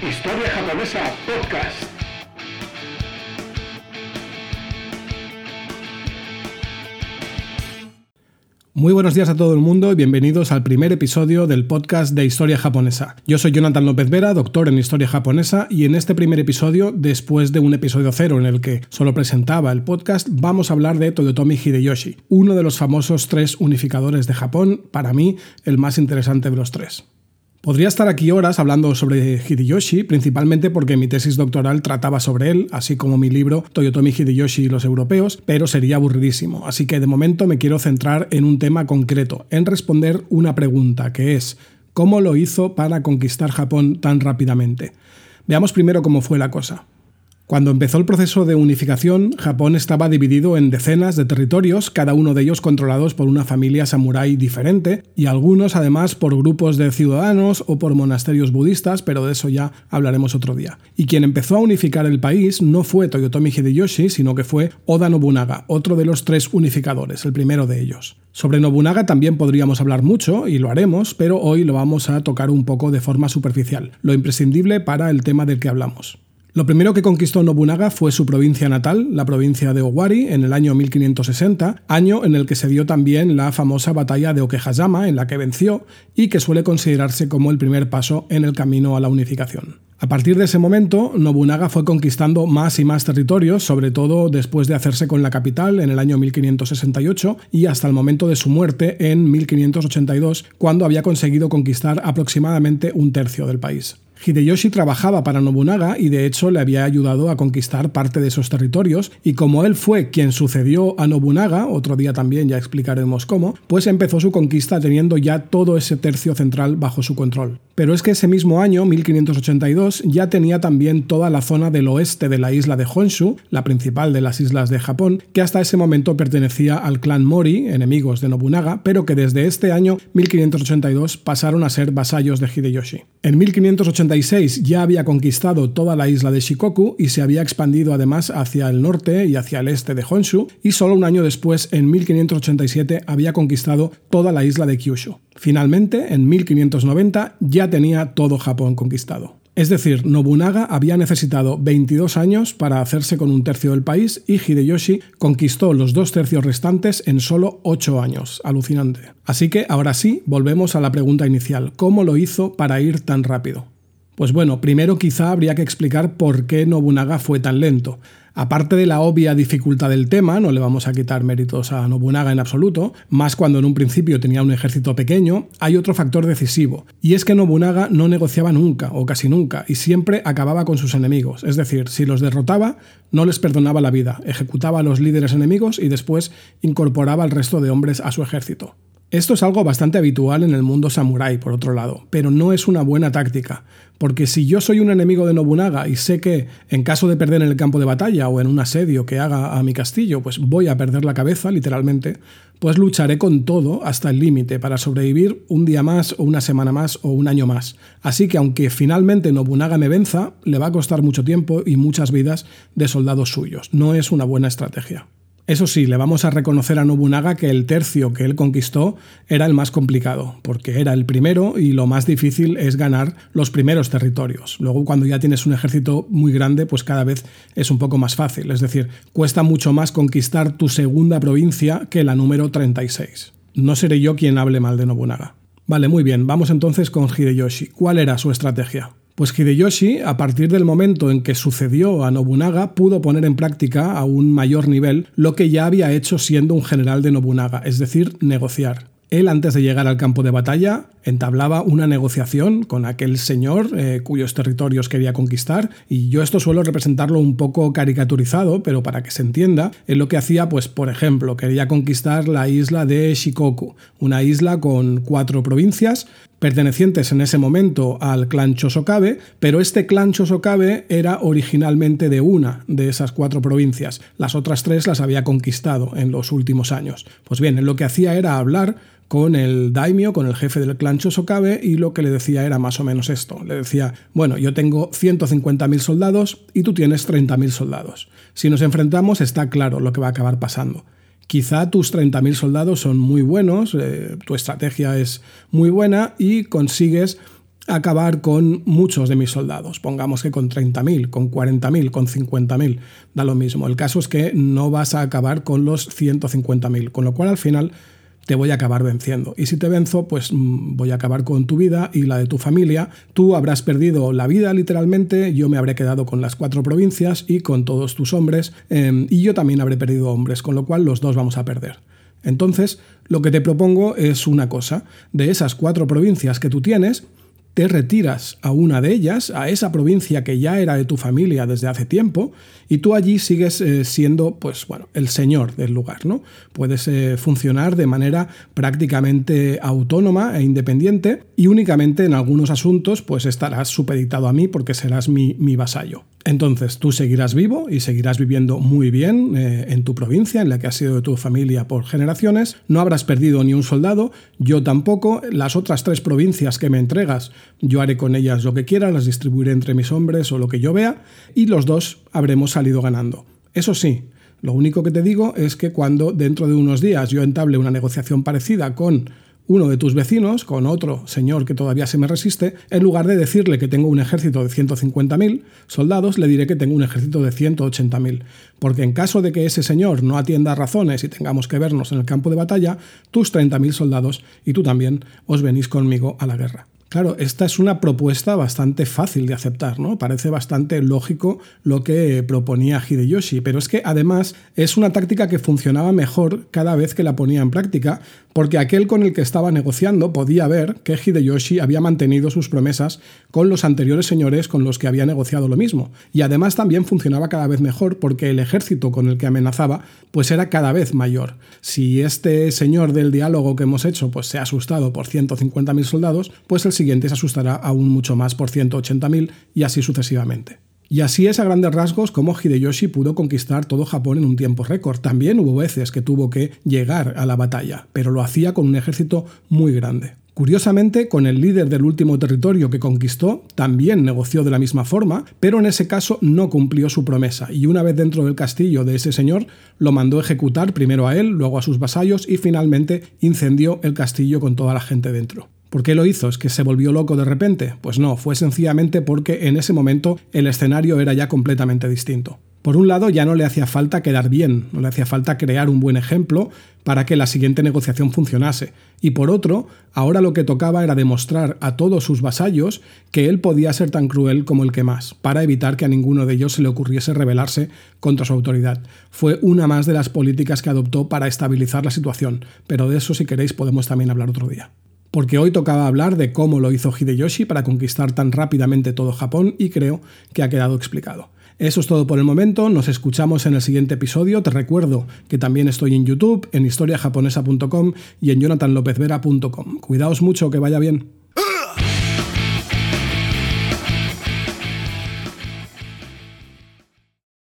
Historia Japonesa Podcast. Muy buenos días a todo el mundo y bienvenidos al primer episodio del podcast de Historia Japonesa. Yo soy Jonathan López Vera, doctor en Historia Japonesa, y en este primer episodio, después de un episodio cero en el que solo presentaba el podcast, vamos a hablar de Toyotomi Hideyoshi, uno de los famosos tres unificadores de Japón, para mí el más interesante de los tres. Podría estar aquí horas hablando sobre Hideyoshi, principalmente porque mi tesis doctoral trataba sobre él, así como mi libro Toyotomi Hideyoshi y los europeos, pero sería aburridísimo, así que de momento me quiero centrar en un tema concreto, en responder una pregunta, que es ¿cómo lo hizo para conquistar Japón tan rápidamente? Veamos primero cómo fue la cosa. Cuando empezó el proceso de unificación, Japón estaba dividido en decenas de territorios, cada uno de ellos controlados por una familia samurái diferente, y algunos además por grupos de ciudadanos o por monasterios budistas, pero de eso ya hablaremos otro día. Y quien empezó a unificar el país no fue Toyotomi Hideyoshi, sino que fue Oda Nobunaga, otro de los tres unificadores, el primero de ellos. Sobre Nobunaga también podríamos hablar mucho, y lo haremos, pero hoy lo vamos a tocar un poco de forma superficial, lo imprescindible para el tema del que hablamos. Lo primero que conquistó Nobunaga fue su provincia natal, la provincia de Owari, en el año 1560, año en el que se dio también la famosa batalla de Okehazama, en la que venció y que suele considerarse como el primer paso en el camino a la unificación. A partir de ese momento, Nobunaga fue conquistando más y más territorios, sobre todo después de hacerse con la capital en el año 1568 y hasta el momento de su muerte en 1582, cuando había conseguido conquistar aproximadamente un tercio del país. Hideyoshi trabajaba para Nobunaga y de hecho le había ayudado a conquistar parte de esos territorios y como él fue quien sucedió a Nobunaga, otro día también ya explicaremos cómo, pues empezó su conquista teniendo ya todo ese tercio central bajo su control. Pero es que ese mismo año, 1582, ya tenía también toda la zona del oeste de la isla de Honshu, la principal de las islas de Japón, que hasta ese momento pertenecía al clan Mori, enemigos de Nobunaga, pero que desde este año 1582 pasaron a ser vasallos de Hideyoshi. En 1586 ya había conquistado toda la isla de Shikoku y se había expandido además hacia el norte y hacia el este de Honshu, y solo un año después, en 1587, había conquistado toda la isla de Kyushu. Finalmente, en 1590 ya tenía todo Japón conquistado. Es decir, Nobunaga había necesitado 22 años para hacerse con un tercio del país y Hideyoshi conquistó los dos tercios restantes en solo 8 años. Alucinante. Así que ahora sí, volvemos a la pregunta inicial. ¿Cómo lo hizo para ir tan rápido? Pues bueno, primero quizá habría que explicar por qué Nobunaga fue tan lento. Aparte de la obvia dificultad del tema, no le vamos a quitar méritos a Nobunaga en absoluto, más cuando en un principio tenía un ejército pequeño, hay otro factor decisivo, y es que Nobunaga no negociaba nunca, o casi nunca, y siempre acababa con sus enemigos, es decir, si los derrotaba, no les perdonaba la vida, ejecutaba a los líderes enemigos y después incorporaba al resto de hombres a su ejército. Esto es algo bastante habitual en el mundo samurái, por otro lado, pero no es una buena táctica, porque si yo soy un enemigo de Nobunaga y sé que en caso de perder en el campo de batalla o en un asedio que haga a mi castillo, pues voy a perder la cabeza, literalmente, pues lucharé con todo hasta el límite para sobrevivir un día más o una semana más o un año más. Así que aunque finalmente Nobunaga me venza, le va a costar mucho tiempo y muchas vidas de soldados suyos. No es una buena estrategia. Eso sí, le vamos a reconocer a Nobunaga que el tercio que él conquistó era el más complicado, porque era el primero y lo más difícil es ganar los primeros territorios. Luego cuando ya tienes un ejército muy grande, pues cada vez es un poco más fácil, es decir, cuesta mucho más conquistar tu segunda provincia que la número 36. No seré yo quien hable mal de Nobunaga. Vale, muy bien, vamos entonces con Hideyoshi. ¿Cuál era su estrategia? Pues Hideyoshi, a partir del momento en que sucedió a Nobunaga, pudo poner en práctica a un mayor nivel lo que ya había hecho siendo un general de Nobunaga, es decir, negociar. Él, antes de llegar al campo de batalla, entablaba una negociación con aquel señor eh, cuyos territorios quería conquistar, y yo esto suelo representarlo un poco caricaturizado, pero para que se entienda, él lo que hacía, pues por ejemplo, quería conquistar la isla de Shikoku, una isla con cuatro provincias, pertenecientes en ese momento al clan Chosokabe, pero este clan Chosokabe era originalmente de una de esas cuatro provincias. Las otras tres las había conquistado en los últimos años. Pues bien, lo que hacía era hablar con el daimyo, con el jefe del clan Chosokabe, y lo que le decía era más o menos esto. Le decía, bueno, yo tengo 150.000 soldados y tú tienes 30.000 soldados. Si nos enfrentamos está claro lo que va a acabar pasando. Quizá tus 30.000 soldados son muy buenos, eh, tu estrategia es muy buena y consigues acabar con muchos de mis soldados. Pongamos que con 30.000, con 40.000, con 50.000, da lo mismo. El caso es que no vas a acabar con los 150.000, con lo cual al final te voy a acabar venciendo. Y si te venzo, pues mm, voy a acabar con tu vida y la de tu familia. Tú habrás perdido la vida literalmente, yo me habré quedado con las cuatro provincias y con todos tus hombres, em, y yo también habré perdido hombres, con lo cual los dos vamos a perder. Entonces, lo que te propongo es una cosa. De esas cuatro provincias que tú tienes, te retiras a una de ellas, a esa provincia que ya era de tu familia desde hace tiempo, y tú allí sigues eh, siendo, pues bueno, el señor del lugar, ¿no? Puedes eh, funcionar de manera prácticamente autónoma e independiente, y únicamente en algunos asuntos, pues estarás supeditado a mí porque serás mi, mi vasallo. Entonces tú seguirás vivo y seguirás viviendo muy bien eh, en tu provincia, en la que has sido de tu familia por generaciones. No habrás perdido ni un soldado, yo tampoco. Las otras tres provincias que me entregas, yo haré con ellas lo que quiera, las distribuiré entre mis hombres o lo que yo vea, y los dos habremos salido ganando. Eso sí, lo único que te digo es que cuando dentro de unos días yo entable una negociación parecida con uno de tus vecinos con otro señor que todavía se me resiste, en lugar de decirle que tengo un ejército de 150.000 soldados, le diré que tengo un ejército de 180.000. Porque en caso de que ese señor no atienda razones y tengamos que vernos en el campo de batalla, tus 30.000 soldados y tú también os venís conmigo a la guerra. Claro, esta es una propuesta bastante fácil de aceptar, ¿no? Parece bastante lógico lo que proponía Hideyoshi, pero es que además es una táctica que funcionaba mejor cada vez que la ponía en práctica, porque aquel con el que estaba negociando podía ver que Hideyoshi había mantenido sus promesas con los anteriores señores con los que había negociado lo mismo, y además también funcionaba cada vez mejor porque el ejército con el que amenazaba pues era cada vez mayor. Si este señor del diálogo que hemos hecho pues se ha asustado por 150.000 soldados, pues el siguiente se asustará aún mucho más por 180.000 y así sucesivamente. Y así es a grandes rasgos como Hideyoshi pudo conquistar todo Japón en un tiempo récord. También hubo veces que tuvo que llegar a la batalla, pero lo hacía con un ejército muy grande. Curiosamente, con el líder del último territorio que conquistó, también negoció de la misma forma, pero en ese caso no cumplió su promesa, y una vez dentro del castillo de ese señor, lo mandó ejecutar primero a él, luego a sus vasallos, y finalmente incendió el castillo con toda la gente dentro. ¿Por qué lo hizo? ¿Es que se volvió loco de repente? Pues no, fue sencillamente porque en ese momento el escenario era ya completamente distinto. Por un lado, ya no le hacía falta quedar bien, no le hacía falta crear un buen ejemplo para que la siguiente negociación funcionase. Y por otro, ahora lo que tocaba era demostrar a todos sus vasallos que él podía ser tan cruel como el que más, para evitar que a ninguno de ellos se le ocurriese rebelarse contra su autoridad. Fue una más de las políticas que adoptó para estabilizar la situación, pero de eso si queréis podemos también hablar otro día porque hoy tocaba hablar de cómo lo hizo Hideyoshi para conquistar tan rápidamente todo Japón y creo que ha quedado explicado. Eso es todo por el momento, nos escuchamos en el siguiente episodio. Te recuerdo que también estoy en YouTube, en historiajaponesa.com y en jonathanlopezvera.com. Cuidaos mucho, que vaya bien.